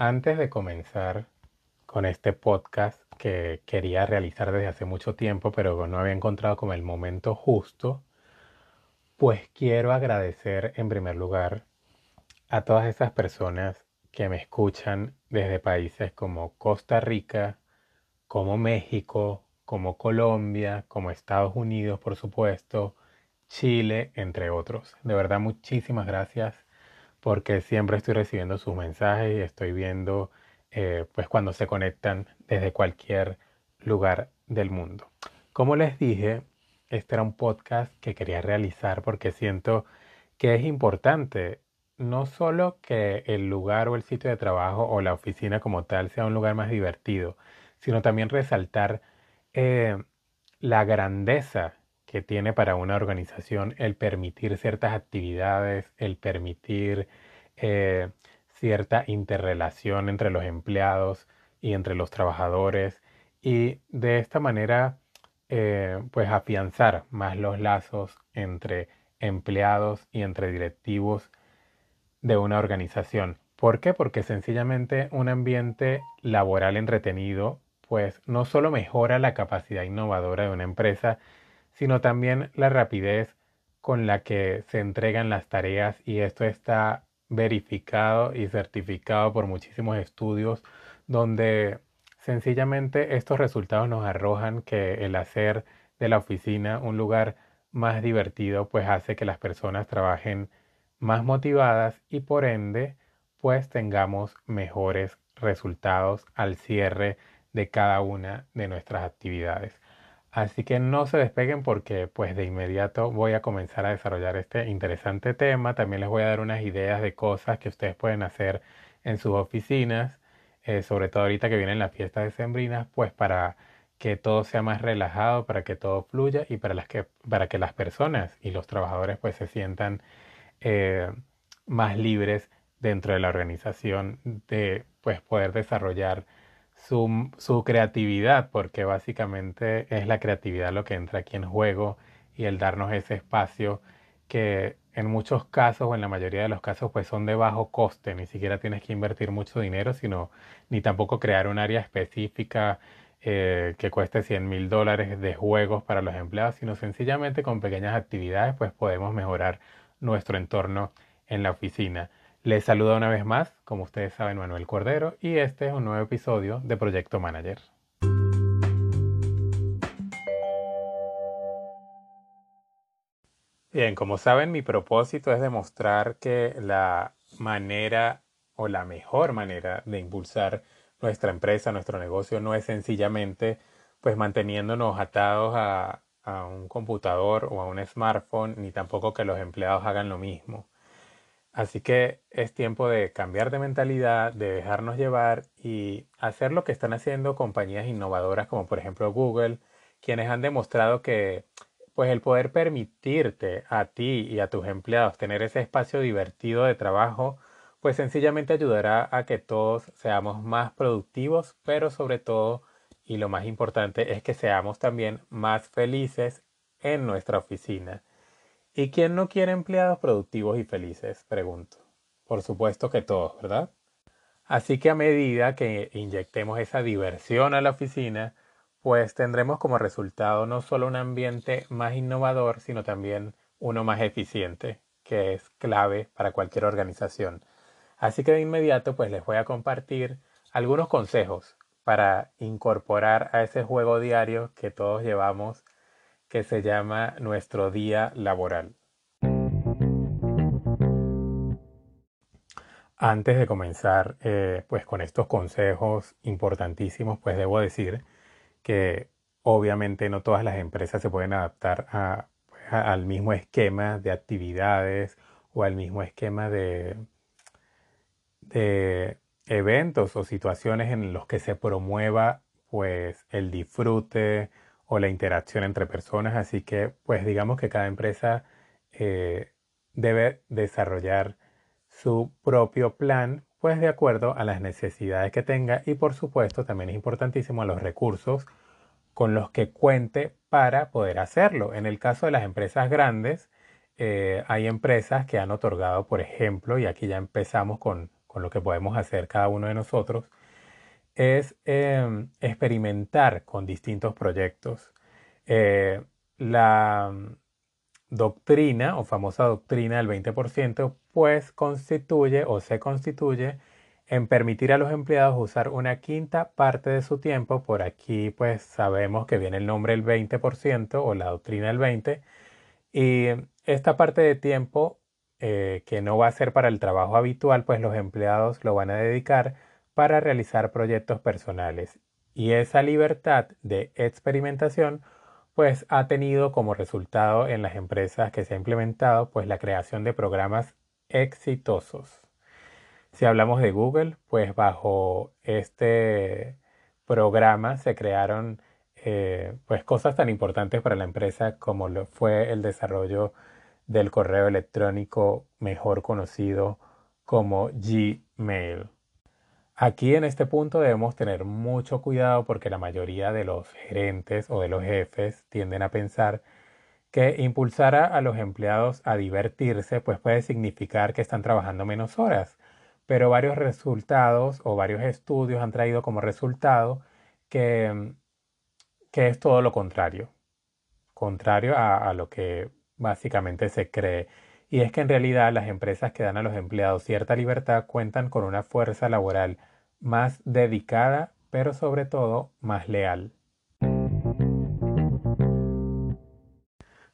antes de comenzar con este podcast que quería realizar desde hace mucho tiempo, pero no había encontrado como el momento justo, pues quiero agradecer en primer lugar a todas esas personas que me escuchan desde países como Costa Rica, como México, como Colombia, como Estados Unidos, por supuesto, Chile, entre otros. De verdad, muchísimas gracias porque siempre estoy recibiendo sus mensajes y estoy viendo eh, pues cuando se conectan desde cualquier lugar del mundo. Como les dije, este era un podcast que quería realizar porque siento que es importante no solo que el lugar o el sitio de trabajo o la oficina como tal sea un lugar más divertido, sino también resaltar eh, la grandeza que tiene para una organización el permitir ciertas actividades, el permitir eh, cierta interrelación entre los empleados y entre los trabajadores y de esta manera eh, pues afianzar más los lazos entre empleados y entre directivos de una organización. ¿Por qué? Porque sencillamente un ambiente laboral entretenido pues no solo mejora la capacidad innovadora de una empresa, sino también la rapidez con la que se entregan las tareas y esto está verificado y certificado por muchísimos estudios donde sencillamente estos resultados nos arrojan que el hacer de la oficina un lugar más divertido pues hace que las personas trabajen más motivadas y por ende pues tengamos mejores resultados al cierre de cada una de nuestras actividades. Así que no se despeguen porque pues de inmediato voy a comenzar a desarrollar este interesante tema. También les voy a dar unas ideas de cosas que ustedes pueden hacer en sus oficinas, eh, sobre todo ahorita que vienen las fiestas decembrinas, pues para que todo sea más relajado, para que todo fluya y para, las que, para que las personas y los trabajadores pues se sientan eh, más libres dentro de la organización de pues poder desarrollar su, creatividad, porque básicamente es la creatividad lo que entra aquí en juego y el darnos ese espacio que en muchos casos o en la mayoría de los casos pues son de bajo coste, ni siquiera tienes que invertir mucho dinero, sino ni tampoco crear un área específica eh, que cueste 100 mil dólares de juegos para los empleados, sino sencillamente con pequeñas actividades pues podemos mejorar nuestro entorno en la oficina. Les saluda una vez más, como ustedes saben, Manuel Cordero y este es un nuevo episodio de Proyecto Manager. Bien, como saben, mi propósito es demostrar que la manera o la mejor manera de impulsar nuestra empresa, nuestro negocio, no es sencillamente pues manteniéndonos atados a, a un computador o a un smartphone, ni tampoco que los empleados hagan lo mismo Así que es tiempo de cambiar de mentalidad, de dejarnos llevar y hacer lo que están haciendo compañías innovadoras como por ejemplo Google, quienes han demostrado que pues el poder permitirte a ti y a tus empleados tener ese espacio divertido de trabajo, pues sencillamente ayudará a que todos seamos más productivos, pero sobre todo, y lo más importante, es que seamos también más felices en nuestra oficina. ¿Y quién no quiere empleados productivos y felices? Pregunto. Por supuesto que todos, ¿verdad? Así que a medida que inyectemos esa diversión a la oficina, pues tendremos como resultado no solo un ambiente más innovador, sino también uno más eficiente, que es clave para cualquier organización. Así que de inmediato pues les voy a compartir algunos consejos para incorporar a ese juego diario que todos llevamos que se llama Nuestro Día Laboral. Antes de comenzar eh, pues con estos consejos importantísimos, pues debo decir que obviamente no todas las empresas se pueden adaptar pues, al mismo esquema de actividades o al mismo esquema de, de eventos o situaciones en los que se promueva pues el disfrute o la interacción entre personas. Así que, pues digamos que cada empresa eh, debe desarrollar su propio plan, pues de acuerdo a las necesidades que tenga y por supuesto también es importantísimo los recursos con los que cuente para poder hacerlo. En el caso de las empresas grandes, eh, hay empresas que han otorgado, por ejemplo, y aquí ya empezamos con, con lo que podemos hacer cada uno de nosotros, es em, experimentar con distintos proyectos. Eh, la doctrina o famosa doctrina del 20% pues constituye o se constituye en permitir a los empleados usar una quinta parte de su tiempo, por aquí pues sabemos que viene el nombre del 20% o la doctrina del 20, y esta parte de tiempo eh, que no va a ser para el trabajo habitual, pues los empleados lo van a dedicar para realizar proyectos personales. Y esa libertad de experimentación pues ha tenido como resultado en las empresas que se ha implementado pues la creación de programas exitosos. Si hablamos de Google, pues bajo este programa se crearon eh, pues cosas tan importantes para la empresa como fue el desarrollo del correo electrónico mejor conocido como Gmail. Aquí en este punto debemos tener mucho cuidado porque la mayoría de los gerentes o de los jefes tienden a pensar que impulsar a los empleados a divertirse pues puede significar que están trabajando menos horas, pero varios resultados o varios estudios han traído como resultado que, que es todo lo contrario, contrario a, a lo que básicamente se cree. Y es que en realidad las empresas que dan a los empleados cierta libertad cuentan con una fuerza laboral más dedicada, pero sobre todo más leal.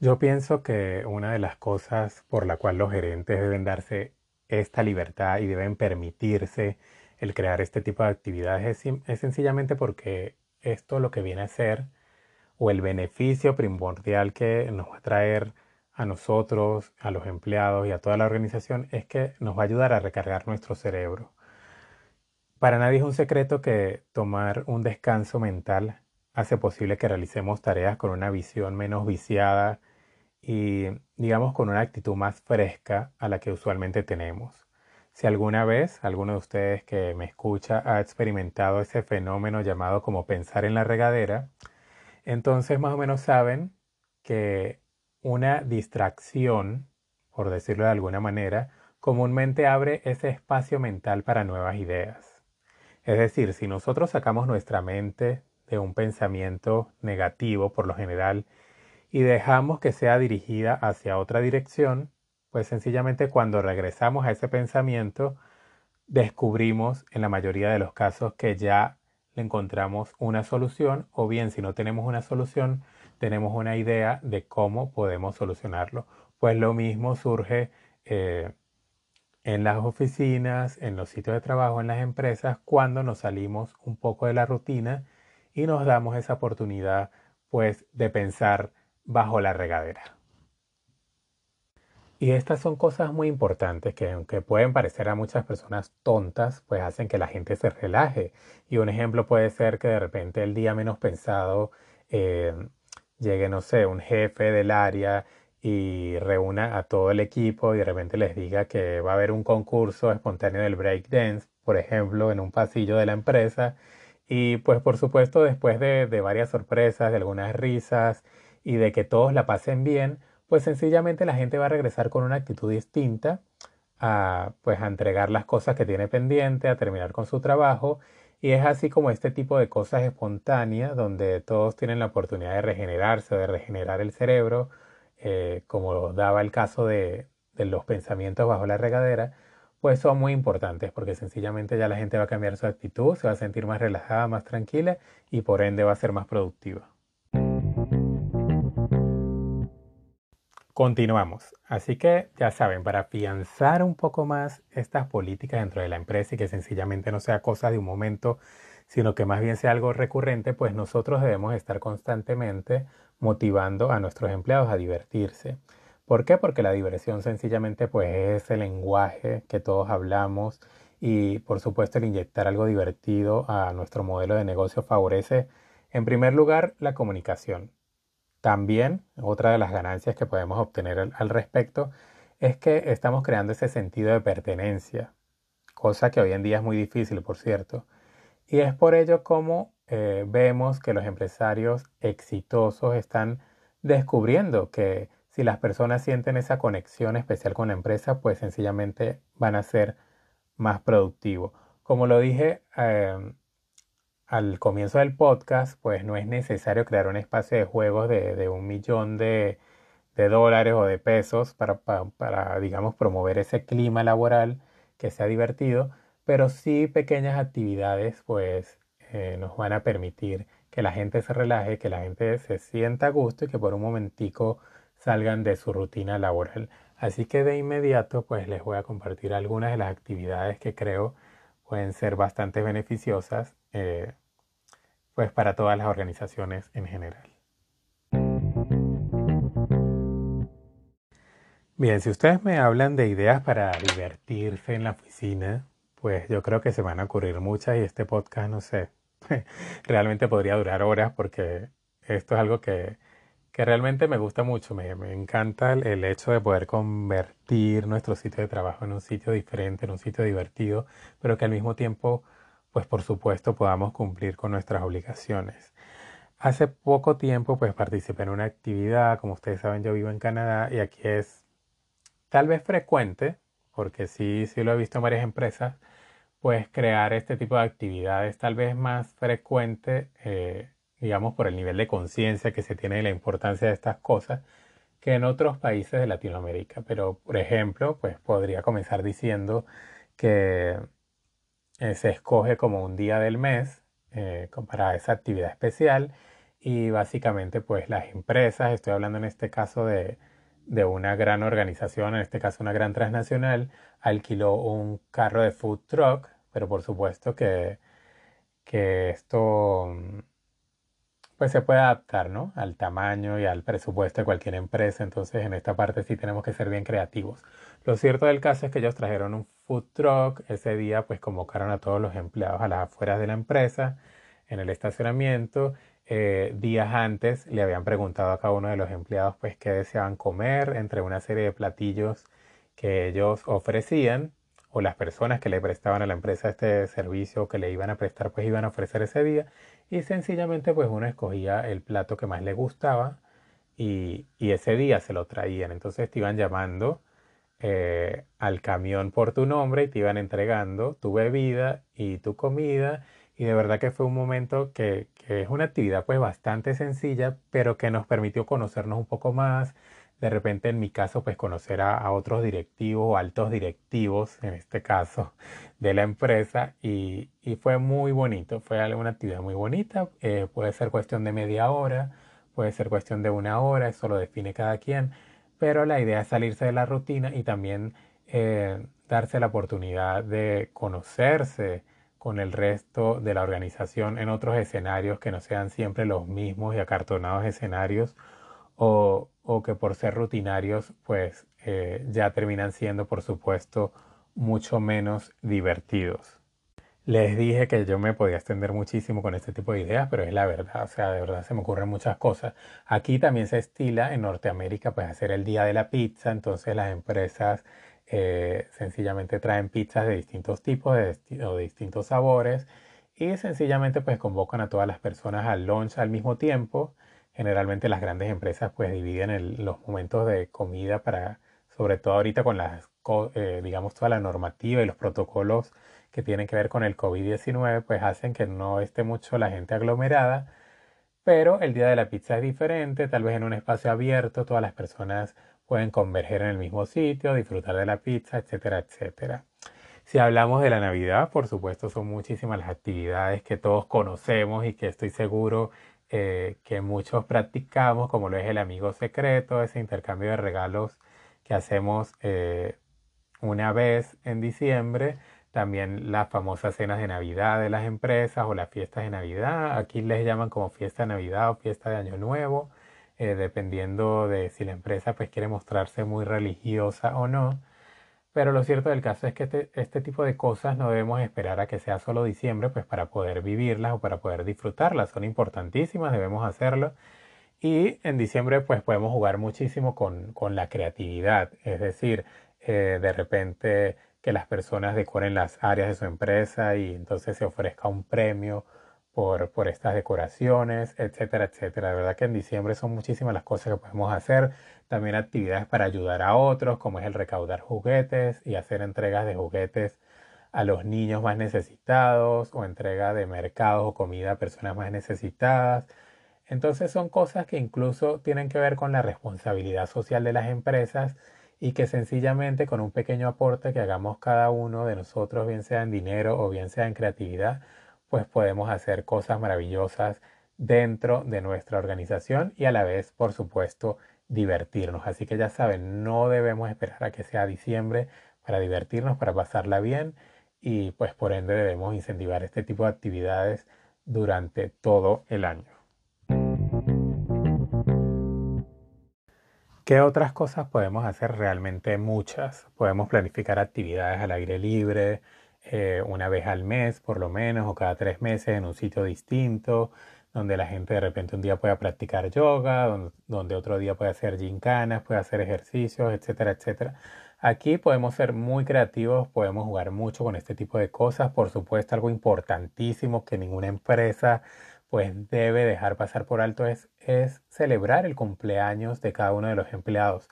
Yo pienso que una de las cosas por la cual los gerentes deben darse esta libertad y deben permitirse el crear este tipo de actividades es, es, sencillamente porque esto lo que viene a ser o el beneficio primordial que nos va a traer a nosotros, a los empleados y a toda la organización es que nos va a ayudar a recargar nuestro cerebro. Para nadie es un secreto que tomar un descanso mental hace posible que realicemos tareas con una visión menos viciada y digamos con una actitud más fresca a la que usualmente tenemos. Si alguna vez alguno de ustedes que me escucha ha experimentado ese fenómeno llamado como pensar en la regadera, entonces más o menos saben que una distracción, por decirlo de alguna manera, comúnmente abre ese espacio mental para nuevas ideas. Es decir, si nosotros sacamos nuestra mente de un pensamiento negativo por lo general y dejamos que sea dirigida hacia otra dirección, pues sencillamente cuando regresamos a ese pensamiento, descubrimos en la mayoría de los casos que ya le encontramos una solución o bien si no tenemos una solución, tenemos una idea de cómo podemos solucionarlo. Pues lo mismo surge eh, en las oficinas, en los sitios de trabajo, en las empresas, cuando nos salimos un poco de la rutina y nos damos esa oportunidad pues de pensar bajo la regadera. Y estas son cosas muy importantes que aunque pueden parecer a muchas personas tontas, pues hacen que la gente se relaje. Y un ejemplo puede ser que de repente el día menos pensado eh, llegue, no sé, un jefe del área y reúna a todo el equipo y de repente les diga que va a haber un concurso espontáneo del breakdance, por ejemplo, en un pasillo de la empresa. Y pues por supuesto después de, de varias sorpresas, de algunas risas y de que todos la pasen bien, pues sencillamente la gente va a regresar con una actitud distinta a pues a entregar las cosas que tiene pendiente, a terminar con su trabajo y es así como este tipo de cosas espontáneas donde todos tienen la oportunidad de regenerarse, de regenerar el cerebro, eh, como daba el caso de, de los pensamientos bajo la regadera, pues son muy importantes porque sencillamente ya la gente va a cambiar su actitud, se va a sentir más relajada, más tranquila y por ende va a ser más productiva. Continuamos. Así que ya saben, para afianzar un poco más estas políticas dentro de la empresa y que sencillamente no sea cosa de un momento, sino que más bien sea algo recurrente, pues nosotros debemos estar constantemente motivando a nuestros empleados a divertirse. ¿Por qué? Porque la diversión sencillamente pues es el lenguaje que todos hablamos y por supuesto el inyectar algo divertido a nuestro modelo de negocio favorece en primer lugar la comunicación. También otra de las ganancias que podemos obtener al, al respecto es que estamos creando ese sentido de pertenencia, cosa que hoy en día es muy difícil, por cierto. Y es por ello como eh, vemos que los empresarios exitosos están descubriendo que si las personas sienten esa conexión especial con la empresa, pues sencillamente van a ser más productivo. Como lo dije em, al comienzo del podcast, pues no es necesario crear un espacio de juegos de, un millón de, dólares o de pesos para, para, digamos, promover ese clima laboral que sea divertido, pero sí pequeñas actividades, pues eh, nos van a permitir que la gente se relaje, que la gente se sienta a gusto y que por un momentico salgan de su rutina laboral. Así que de inmediato pues les voy a compartir algunas de las actividades que creo pueden ser bastante beneficiosas eh, pues para todas las organizaciones en general. Bien, si ustedes me hablan de ideas para divertirse en la oficina, pues yo creo que se van a ocurrir muchas y este podcast, no sé, realmente podría durar horas porque esto es algo que que realmente me gusta mucho, me, encanta el, hecho de poder convertir nuestro sitio de trabajo en un sitio diferente, en un sitio divertido, pero que al mismo tiempo, pues por supuesto, podamos cumplir con nuestras obligaciones. Hace poco tiempo, pues participé en una actividad, como ustedes saben, yo vivo en Canadá y aquí es tal vez frecuente, porque sí, sí lo he visto en varias empresas, pues crear este tipo de actividades tal vez más frecuente. Eh, digamos, por el nivel de conciencia que se tiene de la importancia de estas cosas que en otros países de Latinoamérica. Pero, por ejemplo, pues podría comenzar diciendo que eh, se escoge como un día del mes eh, para esa actividad especial y básicamente pues las empresas, estoy hablando en este caso de, de una gran organización, en este caso una gran transnacional, alquiló un carro de food truck, pero por supuesto que, que esto pues se puede adaptar, ¿no? Al tamaño y al presupuesto de cualquier empresa. Entonces, en esta parte sí tenemos que ser bien creativos. Lo cierto del caso es que ellos trajeron un food truck. Ese día, pues convocaron a todos los empleados a las afueras de la empresa, en el estacionamiento. Eh, días antes le habían preguntado a cada uno de los empleados, pues, qué deseaban comer entre una serie de platillos que ellos ofrecían o las personas que le prestaban a la empresa este servicio que le iban a prestar, pues iban a ofrecer ese día y sencillamente pues uno escogía el plato que más le gustaba y, ese día se lo traían. Entonces te iban llamando eh, al camión por tu nombre y te iban entregando tu bebida y tu comida. Y de verdad que fue un momento que, que es una actividad pues bastante sencilla, pero que nos permitió conocernos un poco más, de repente en mi caso pues conocer a, otros directivos o altos directivos en este caso de la empresa y, fue muy bonito, fue una actividad muy bonita, eh, puede ser cuestión de media hora, puede ser cuestión de una hora, eso lo define cada quien, pero la idea es salirse de la rutina y también eh, darse la oportunidad de conocerse con el resto de la organización en otros escenarios que no sean siempre los mismos y acartonados escenarios o, o que por ser rutinarios pues eh, ya terminan siendo por supuesto mucho menos divertidos. Les dije que yo me podía extender muchísimo con este tipo de ideas, pero es la verdad, o sea, de verdad se me ocurren muchas cosas. Aquí también se estila en Norteamérica pues hacer el día de la pizza, entonces las empresas eh, sencillamente traen pizzas de distintos tipos o de distintos sabores y sencillamente pues convocan a todas las personas al lunch al mismo tiempo Generalmente las grandes empresas pues dividen los momentos de comida para, sobre todo ahorita con las, eh, digamos, toda la normativa y los protocolos que tienen que ver con el COVID-19, pues hacen que no esté mucho la gente aglomerada. Pero el día de la pizza es diferente, tal vez en un espacio abierto todas las personas pueden converger en el mismo sitio, disfrutar de la pizza, etcétera, etcétera. Si hablamos de la Navidad, por supuesto son muchísimas las actividades que todos conocemos y que estoy seguro eh, que muchos practicamos, como lo es el amigo secreto, ese intercambio de regalos que hacemos eh, una vez en diciembre, también las famosas cenas de Navidad de las empresas o las fiestas de Navidad, aquí les llaman como fiesta de Navidad o fiesta de Año Nuevo, eh, dependiendo de si la empresa pues quiere mostrarse muy religiosa o no. Pero lo cierto del caso es que este, este, tipo de cosas no debemos esperar a que sea solo diciembre, pues para poder vivirlas o para poder disfrutarlas. Son importantísimas, debemos hacerlo. Y en diciembre pues podemos jugar muchísimo con, con la creatividad. Es decir, eh, de repente que las personas decoren las áreas de su empresa y entonces se ofrezca un premio por, estas decoraciones, etcétera, etcétera. De verdad que en diciembre son muchísimas las cosas que podemos hacer. También actividades para ayudar a otros, como es el recaudar juguetes y hacer entregas de juguetes a los niños más necesitados o entrega de mercados o comida a personas más necesitadas. Entonces son cosas que incluso tienen que ver con la responsabilidad social de las empresas y que sencillamente con un pequeño aporte que hagamos cada uno de nosotros, bien sea en dinero o bien sea en creatividad, pues podemos hacer cosas maravillosas dentro de nuestra organización y a la vez, por supuesto, divertirnos. Así que ya saben, no debemos esperar a que sea diciembre para divertirnos, para pasarla bien y pues por ende debemos incentivar este tipo de actividades durante todo el año. ¿Qué otras cosas podemos hacer? Realmente muchas. Podemos planificar actividades al aire libre, eh, una vez al mes por lo menos, o cada tres meses en un sitio distinto, donde la gente de repente un día pueda practicar yoga, donde, donde otro día puede hacer gincanas, puede hacer ejercicios, etcétera, etcétera. Aquí podemos ser muy creativos, podemos jugar mucho con este tipo de cosas. Por supuesto, algo importantísimo que ninguna empresa pues debe dejar pasar por alto es, es celebrar el cumpleaños de cada uno de los empleados,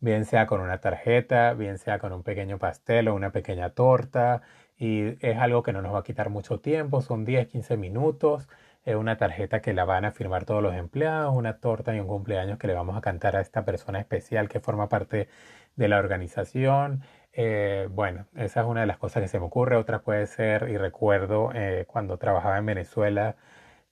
bien sea con una tarjeta, bien sea con un pequeño pastel o una pequeña torta, y es algo que no nos va a quitar mucho tiempo, son 10, 15 minutos, es una tarjeta que la van a firmar todos los empleados, una torta y un cumpleaños que le vamos a cantar a esta persona especial que forma parte de la organización. Eh, bueno, esa es una de las cosas que se me ocurre. Otra puede ser, y recuerdo eh, cuando trabajaba en Venezuela,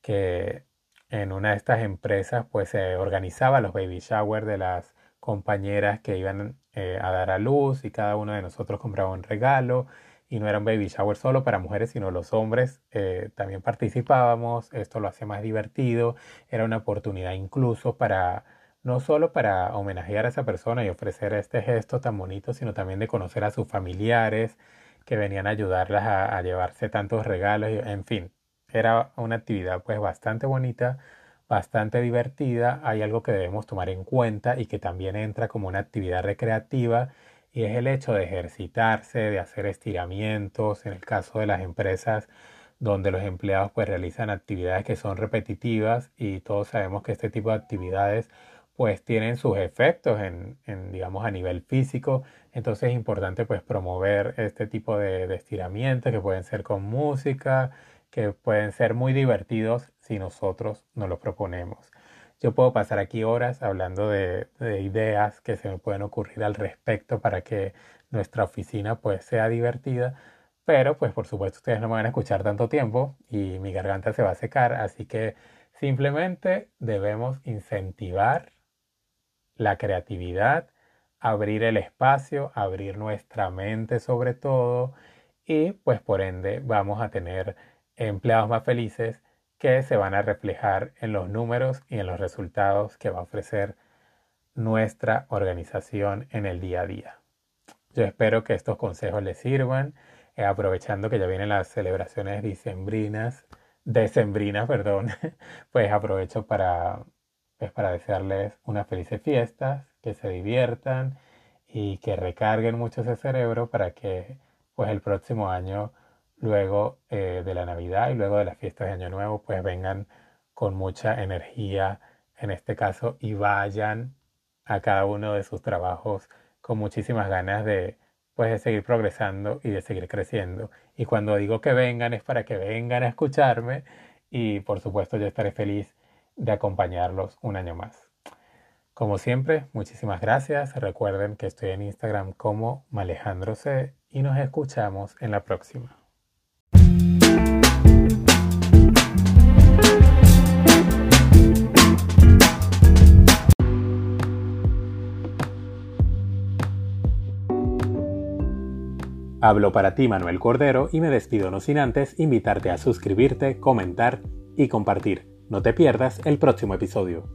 que en una de estas empresas pues se organizaba los baby shower de las compañeras que iban eh, a dar a luz y cada uno de nosotros compraba un regalo y no era un baby shower solo para mujeres, sino los hombres también participábamos, esto lo hace más divertido, era una oportunidad incluso para no solo para homenajear a esa persona y ofrecer este gesto tan bonito, sino también de conocer a sus familiares que venían a ayudarlas a, llevarse tantos regalos, en fin, era una actividad pues bastante bonita, bastante divertida, hay algo que debemos tomar en cuenta y que también entra como una actividad recreativa y es el hecho de ejercitarse, de hacer estiramientos, en el caso de las empresas donde los empleados pues realizan actividades que son repetitivas y todos sabemos que este tipo de actividades pues tienen sus efectos en, digamos, a nivel físico. Entonces es importante pues promover este tipo de, estiramientos que pueden ser con música, que pueden ser muy divertidos si nosotros nos los proponemos. Yo puedo pasar aquí horas hablando de, de, ideas que se me pueden ocurrir al respecto para que nuestra oficina pues sea divertida, pero pues por supuesto ustedes no me van a escuchar tanto tiempo y mi garganta se va a secar, así que simplemente debemos incentivar la creatividad, abrir el espacio, abrir nuestra mente sobre todo y pues por ende vamos a tener empleados más felices que se van a reflejar en los números y en los resultados que va a ofrecer nuestra organización en el día a día. Yo espero que estos consejos les sirvan, eh, aprovechando que ya vienen las celebraciones dicembrinas, decembrinas, perdón, pues aprovecho para es para desearles unas felices fiestas, que se diviertan y que recarguen mucho ese cerebro para que pues el próximo año, luego eh, de la Navidad y luego de las fiestas de Año Nuevo, pues vengan con mucha energía en este caso y vayan a cada uno de sus trabajos con muchísimas ganas de pues de seguir progresando y de seguir creciendo. Y cuando digo que vengan es para que vengan a escucharme y por supuesto yo estaré feliz de acompañarlos un año más. Como siempre, muchísimas gracias. Recuerden que estoy en Instagram como Malejandro C y nos escuchamos en la próxima. Hablo para ti Manuel Cordero y me despido no sin antes invitarte a suscribirte, comentar y compartir. No te pierdas el próximo episodio.